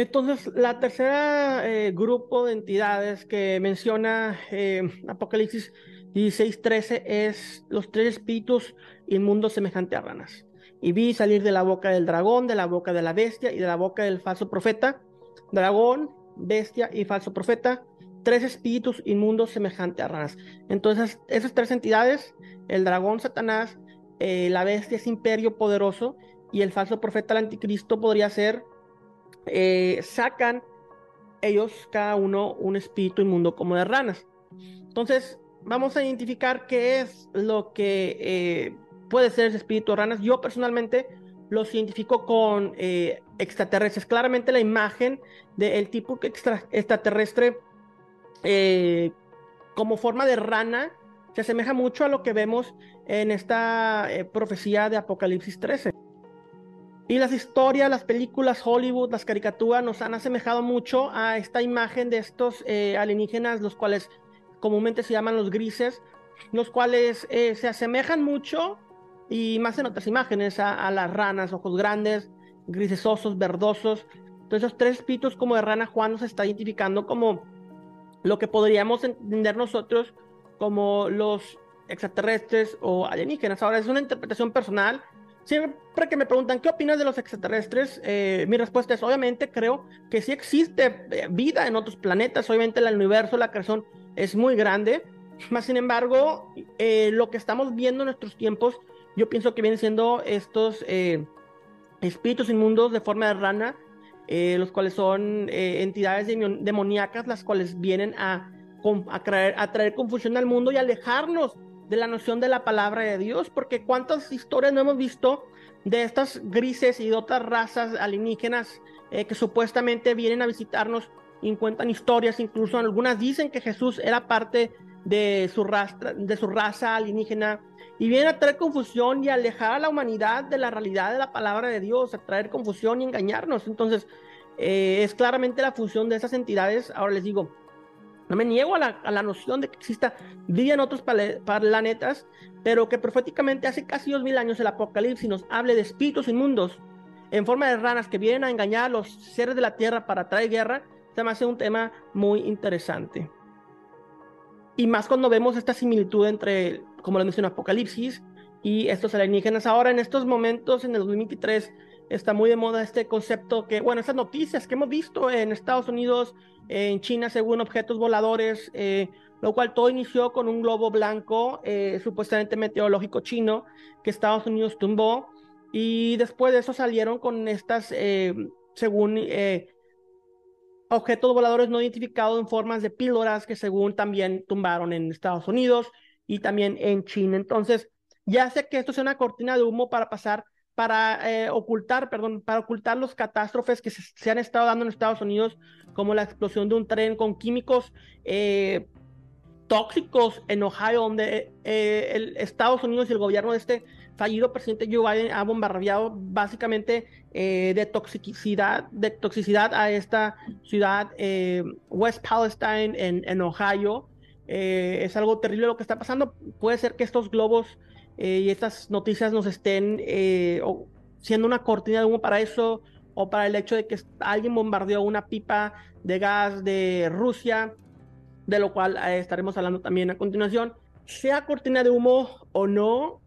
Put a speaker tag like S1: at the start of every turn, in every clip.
S1: Entonces, la tercera eh, grupo de entidades que menciona eh, Apocalipsis 16:13 es los tres espíritus inmundos semejantes a ranas. Y vi salir de la boca del dragón, de la boca de la bestia y de la boca del falso profeta. Dragón, bestia y falso profeta. Tres espíritus inmundos semejantes a ranas. Entonces, esas tres entidades, el dragón, Satanás, eh, la bestia es imperio poderoso y el falso profeta, el anticristo, podría ser, eh, sacan ellos cada uno un espíritu inmundo como de ranas. Entonces, vamos a identificar qué es lo que eh, puede ser ese espíritu de ranas. Yo personalmente los identifico con eh, extraterrestres. Claramente la imagen del tipo extraterrestre como forma de rana se asemeja mucho a lo que vemos en esta profecía de Apocalipsis 13. Y las historias, las películas, Hollywood, las caricaturas nos han asemejado mucho a esta imagen de estos alienígenas, los cuales comúnmente se llaman los grises, los cuales eh, se asemejan mucho y más en otras imágenes a, las ranas, ojos grandes, grisesosos, verdosos. Entonces, esos tres espíritus como de rana Juan nos está identificando como lo que podríamos entender nosotros como los extraterrestres o alienígenas. Ahora, es una interpretación personal. Siempre que me preguntan qué opinas de los extraterrestres, eh, mi respuesta es obviamente creo que sí existe eh, vida en otros planetas, obviamente el universo, la creación es muy grande. Más sin embargo, eh, lo que estamos viendo en nuestros tiempos, yo pienso que vienen siendo estos eh, espíritus inmundos de forma de rana, los cuales son entidades demoníacas, las cuales vienen a, a, traer, a traer confusión al mundo y alejarnos de la noción de la palabra de Dios, porque cuántas historias no hemos visto de estas grises y de otras razas alienígenas que supuestamente vienen a visitarnos y cuentan historias, incluso algunas dicen que Jesús era parte de su, raza, de su raza alienígena y viene a traer confusión y alejar a la humanidad de la realidad de la palabra de Dios, a traer confusión y engañarnos. Entonces, eh, es claramente la función de esas entidades. Ahora les digo, no me niego a la, a la noción de que exista vida en otros planetas, pero que proféticamente hace casi dos mil años el Apocalipsis nos hable de espíritus inmundos en forma de ranas que vienen a engañar a los seres de la tierra para traer guerra, se me hace un tema muy interesante. Y más cuando vemos esta similitud entre, como lo mencioné, Apocalipsis y estos alienígenas. Ahora, en estos momentos, en el 2023, está muy de moda este concepto que, bueno, estas noticias que hemos visto en Estados Unidos, en China, según objetos voladores, eh, lo cual todo inició con un globo blanco, eh, supuestamente meteorológico chino, que Estados Unidos tumbó. Y después de eso salieron con estas, eh, según objetos voladores no identificados en formas de píldoras que según también tumbaron en Estados Unidos y también en China. Entonces, ya sé que esto es una cortina de humo para pasar, para eh, ocultar, perdón, para ocultar los catástrofes que se, han estado dando en Estados Unidos, como la explosión de un tren con químicos eh, tóxicos en Ohio, donde eh, el Estados Unidos y el gobierno de este fallido presidente Joe Biden ha bombardeado básicamente eh, de toxicidad, de toxicidad a esta ciudad eh, West Palestine en, Ohio. Eh, es algo terrible lo que está pasando. Puede ser que estos globos y estas noticias nos estén siendo una cortina de humo para eso o para el hecho de que alguien bombardeó una pipa de gas de Rusia, de lo cual estaremos hablando también a continuación. Sea cortina de humo o no,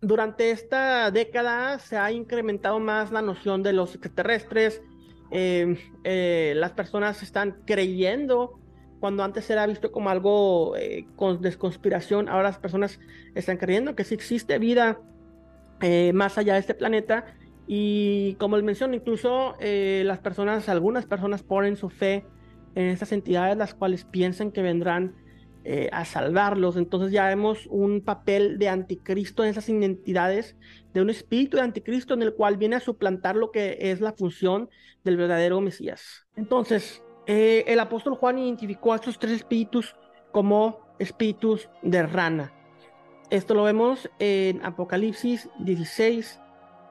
S1: durante esta década se ha incrementado más la noción de los extraterrestres. Eh, las personas están creyendo cuando antes era visto como algo eh, con desconspiración, ahora las personas están creyendo que sí existe vida eh, más allá de este planeta. Y como les menciono, incluso las personas, algunas personas ponen su fe en estas entidades, las cuales piensan que vendrán eh, a salvarlos. Entonces ya vemos un papel de anticristo en esas identidades, de un espíritu de anticristo en el cual viene a suplantar lo que es la función del verdadero Mesías. Entonces, eh, el apóstol Juan identificó a estos tres espíritus como espíritus de rana. Esto lo vemos en Apocalipsis 16,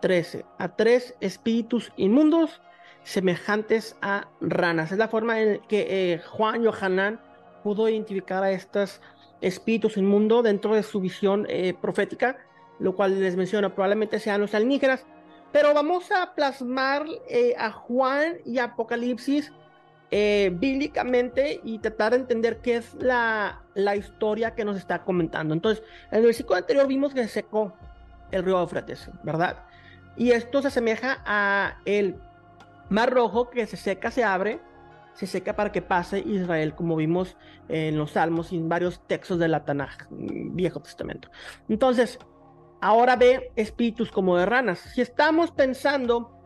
S1: 13. A tres espíritus inmundos semejantes a ranas. Es la forma en que eh, Juan Yohanan pudo identificar a estos espíritus inmundos dentro de su visión eh, profética, lo cual les menciona, probablemente sean los alienígenas. Pero vamos a plasmar eh, a Juan y Apocalipsis eh, bíblicamente y tratar de entender qué es la, la, historia que nos está comentando. Entonces, en el versículo anterior vimos que se secó el río Eufrates, ¿verdad? Y esto se asemeja a el mar rojo que se seca, se abre, se seca para que pase Israel, como vimos en los Salmos y en varios textos de la Tanaj, Viejo Testamento. Entonces, ahora ve espíritus como de ranas. Si estamos pensando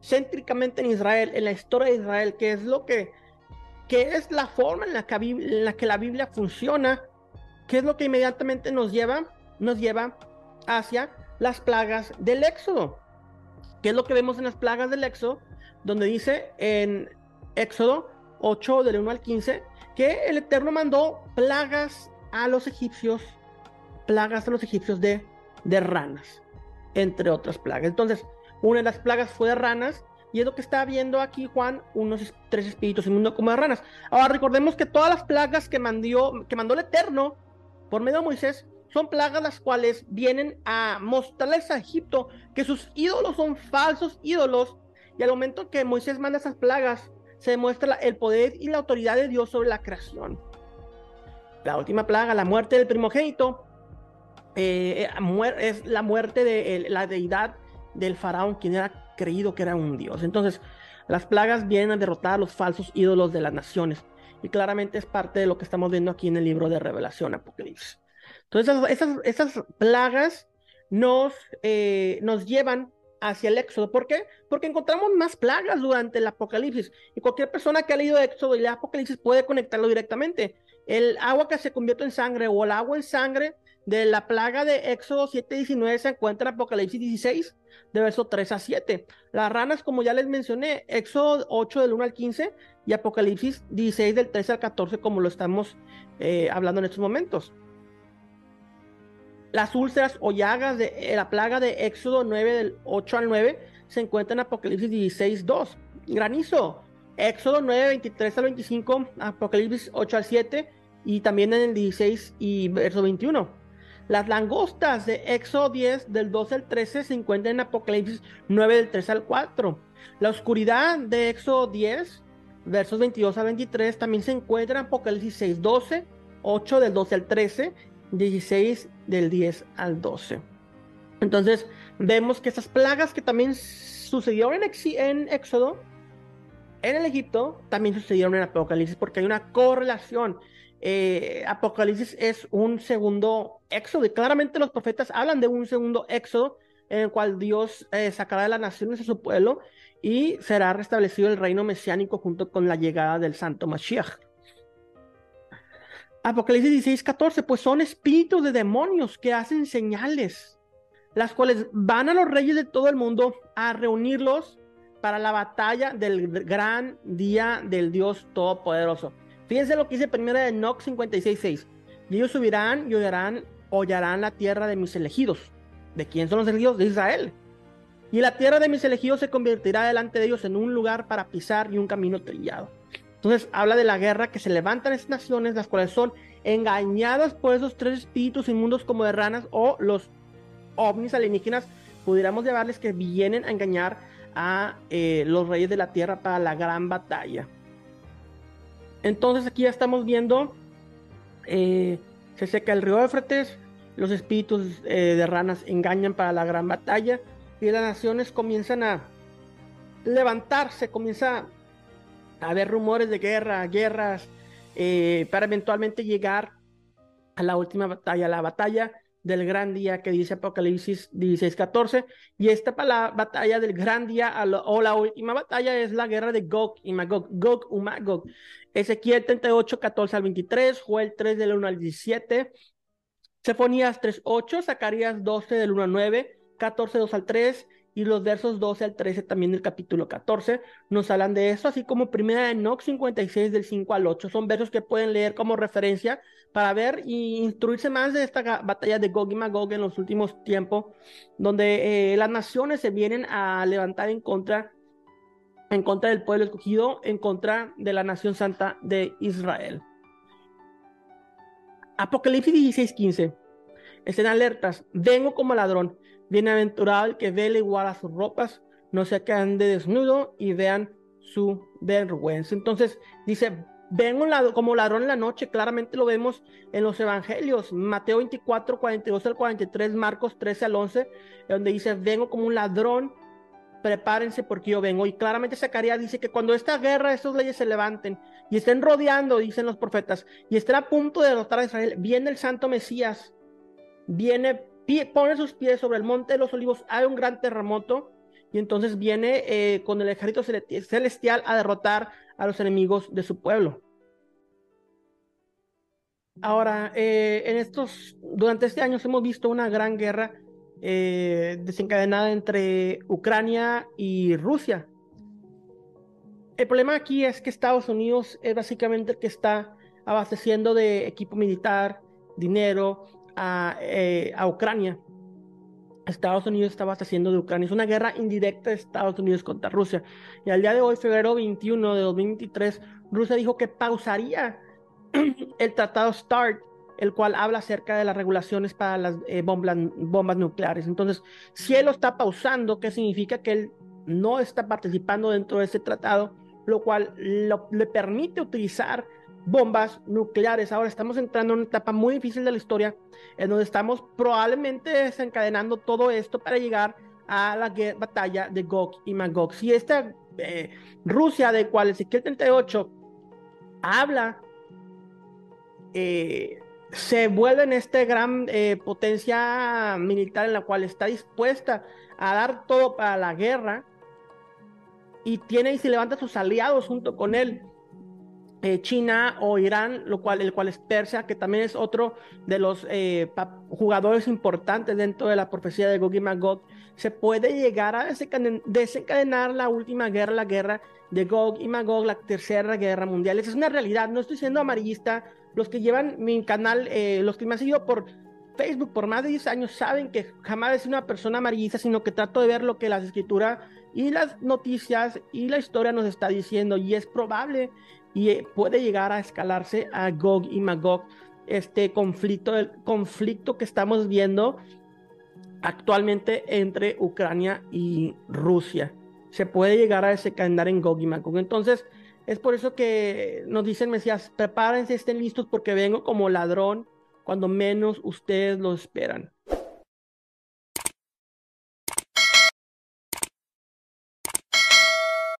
S1: céntricamente en Israel, en la historia de Israel, que es lo que, que es la forma en la, que, en la que la Biblia funciona, ¿qué es lo que inmediatamente nos lleva? Nos lleva hacia las plagas del Éxodo. ¿Qué es lo que vemos en las plagas del Éxodo? Donde dice en Éxodo 8 del 1 al 15 que el Eterno mandó plagas a los egipcios, plagas a los egipcios de, de ranas, entre otras plagas. Entonces, una de las plagas fue de ranas y es lo que está viendo aquí Juan, unos tres espíritus mundo como de ranas. Ahora recordemos que todas las plagas que mandó, que mandó el Eterno por medio de Moisés son plagas las cuales vienen a mostrarles a Egipto que sus ídolos son falsos ídolos y al momento que Moisés manda esas plagas se demuestra el poder y la autoridad de Dios sobre la creación. La última plaga, la muerte del primogénito, eh, es la muerte de la deidad del faraón, quien era creído que era un dios. Entonces, las plagas vienen a derrotar a los falsos ídolos de las naciones. Y claramente es parte de lo que estamos viendo aquí en el libro de Revelación, Apocalipsis. Entonces, esas, esas, plagas nos, eh, nos llevan hacia el Éxodo. ¿Por qué? Porque encontramos más plagas durante el Apocalipsis. Y cualquier persona que ha leído Éxodo y el Apocalipsis puede conectarlo directamente. El agua que se convierte en sangre o el agua en sangre de la plaga de Éxodo 7.19 se encuentra en Apocalipsis 16, de verso 3 a 7. Las ranas, como ya les mencioné, Éxodo 8 del 1 al 15 y Apocalipsis 16 del 13 al 14, como lo estamos eh, hablando en estos momentos. Las úlceras o llagas de eh, la plaga de Éxodo 9 del 8 al 9 se encuentran en Apocalipsis 16, 2. Granizo, Éxodo 9, 23 al 25, Apocalipsis 8 al 7 y también en el 16 y verso 21. Las langostas de Éxodo 10 del 12 al 13 se encuentran en Apocalipsis 9 del 3 al 4. La oscuridad de Éxodo 10 versos 22 al 23 también se encuentra en Apocalipsis 6, 12, 8 del 12 al 13, 16 del 10 al 12. Entonces vemos que esas plagas que también sucedieron en, en Éxodo, en el Egipto, también sucedieron en Apocalipsis porque hay una correlación eh, Apocalipsis es un segundo éxodo y claramente los profetas hablan de un segundo éxodo en el cual Dios eh, sacará de las naciones a su pueblo y será restablecido el reino mesiánico junto con la llegada del santo Mashiach. Apocalipsis 16, 14, pues son espíritus de demonios que hacen señales, las cuales van a los reyes de todo el mundo a reunirlos para la batalla del gran día del Dios Todopoderoso. Fíjense lo que dice primera de Enoch 56.6. Y ellos subirán y hollarán, la tierra de mis elegidos. ¿De quién son los elegidos? De Israel. Y la tierra de mis elegidos se convertirá delante de ellos en un lugar para pisar y un camino trillado. Entonces habla de la guerra que se levantan estas naciones, las cuales son engañadas por esos tres espíritus inmundos como de ranas o los ovnis alienígenas, pudiéramos llamarles que vienen a engañar a eh, los reyes de la tierra para la gran batalla. Entonces aquí ya estamos viendo, eh, se seca el río Éfrates, los espíritus eh, de ranas engañan para la gran batalla y las naciones comienzan a levantarse, comienza a haber rumores de guerra, guerras, eh, para eventualmente llegar a la última batalla, la batalla del gran día que dice Apocalipsis 16:14. Y esta batalla del gran día o la última batalla es la guerra de Gog y Magog, Gog y Magog. Ezequiel 38, 14 al 23, Joel 3 del 1 al 17, Sefonías 3, 8, Zacarías 12 del 1 al 9, 14, 2 al 3, y los versos 12 al 13 también del capítulo 14 nos hablan de eso, así como primera de Enoch 56 del 5 al 8. Son versos que pueden leer como referencia para ver y instruirse más de esta batalla de Gog y Magog en los últimos tiempos, donde eh, las naciones se vienen a levantar en contra en contra del pueblo escogido, en contra de la nación santa de Israel. Apocalipsis 16:15. Estén alertas, vengo como ladrón. Bienaventurado el que vele igual a sus ropas, no se quedan de desnudo y vean su vergüenza. Entonces dice, vengo como ladrón en la noche, claramente lo vemos en los evangelios, Mateo 24, 42 al 43, Marcos 13 al 11, donde dice, vengo como un ladrón, prepárense porque yo vengo. Y claramente Zacarías dice que cuando esta guerra, estas leyes se levanten y estén rodeando, dicen los profetas, y estén a punto de derrotar a Israel, viene el santo Mesías, viene, pone sus pies sobre el monte de los olivos, hay un gran terremoto, y entonces viene eh, con el ejército celestial a derrotar a los enemigos de su pueblo. Ahora, eh, en estos, durante este año hemos visto una gran guerra eh, desencadenada entre Ucrania y Rusia. El problema aquí es que Estados Unidos es básicamente el que está abasteciendo de equipo militar, dinero a, a Ucrania. Estados Unidos estaba haciendo de Ucrania. Es una guerra indirecta de Estados Unidos contra Rusia. Y al día de hoy, febrero 21 de 2023, Rusia dijo que pausaría el tratado START, el cual habla acerca de las regulaciones para las eh, bombas, bombas nucleares. Entonces, si él lo está pausando, ¿qué significa? Que él no está participando dentro de ese tratado, lo cual le permite utilizar bombas nucleares. Ahora estamos entrando en una etapa muy difícil de la historia, en donde estamos probablemente desencadenando todo esto para llegar a la batalla de Gog y Magog. Si esta eh, Rusia, de cual Ezequiel 38 habla, eh, se vuelve en esta gran eh, potencia militar en la cual está dispuesta a dar todo para la guerra y tiene y se levanta sus aliados junto con él eh, China o Irán, lo cual, el cual es Persia, que también es otro de los eh, jugadores importantes dentro de la profecía de Gog y Magog, se puede llegar a desencadenar la última guerra, la guerra de Gog y Magog, la tercera guerra mundial. Esa es una realidad, no estoy siendo amarillista. Los que llevan mi canal, eh, los que me han seguido por Facebook por más de 10 años saben que jamás sido una persona amarillista, sino que trato de ver lo que las escrituras y las noticias y la historia nos está diciendo. Y es probable y eh, puede llegar a escalarse a Gog y Magog, este conflicto, el conflicto que estamos viendo actualmente entre Ucrania y Rusia. Se puede llegar a desencadenar en Gog y Magog. Entonces, es por eso que nos dicen Mesías, prepárense, estén listos porque vengo como ladrón cuando menos ustedes lo esperan.